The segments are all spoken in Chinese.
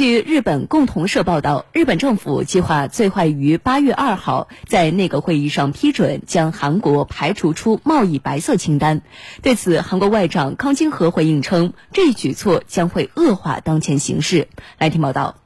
据日本共同社报道，日本政府计划最快于八月二号在内阁会议上批准将韩国排除出贸易白色清单。对此，韩国外长康京和回应称，这一举措将会恶化当前形势。来听报道。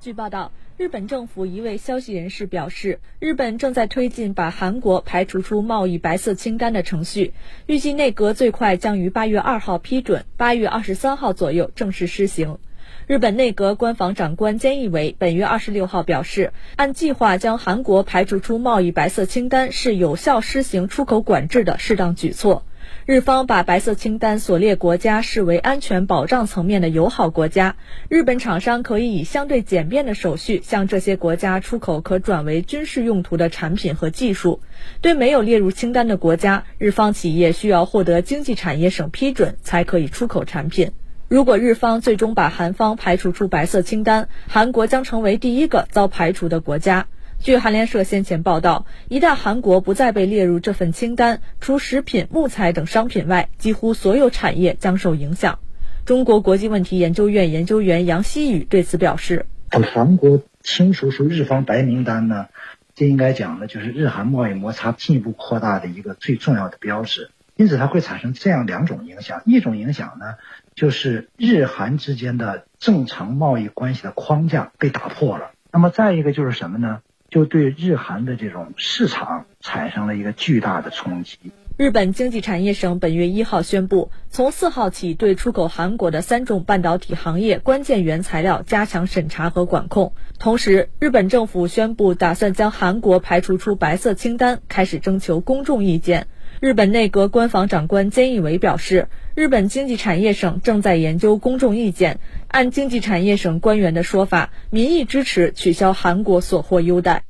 据报道，日本政府一位消息人士表示，日本正在推进把韩国排除出贸易白色清单的程序，预计内阁最快将于八月二号批准，八月二十三号左右正式施行。日本内阁官房长官菅义伟本月二十六号表示，按计划将韩国排除出贸易白色清单是有效施行出口管制的适当举措。日方把白色清单所列国家视为安全保障层面的友好国家，日本厂商可以以相对简便的手续向这些国家出口可转为军事用途的产品和技术。对没有列入清单的国家，日方企业需要获得经济产业省批准才可以出口产品。如果日方最终把韩方排除出白色清单，韩国将成为第一个遭排除的国家。据韩联社先前报道，一旦韩国不再被列入这份清单，除食品、木材等商品外，几乎所有产业将受影响。中国国际问题研究院研究员杨希宇对此表示：“韩国清除出日方白名单呢，这应该讲呢，就是日韩贸易摩擦进一步扩大的一个最重要的标志。因此，它会产生这样两种影响：一种影响呢。”就是日韩之间的正常贸易关系的框架被打破了。那么再一个就是什么呢？就对日韩的这种市场产生了一个巨大的冲击。日本经济产业省本月一号宣布，从四号起对出口韩国的三种半导体行业关键原材料加强审查和管控。同时，日本政府宣布打算将韩国排除出白色清单，开始征求公众意见。日本内阁官房长官菅义伟表示，日本经济产业省正在研究公众意见。按经济产业省官员的说法，民意支持取消韩国所获优待。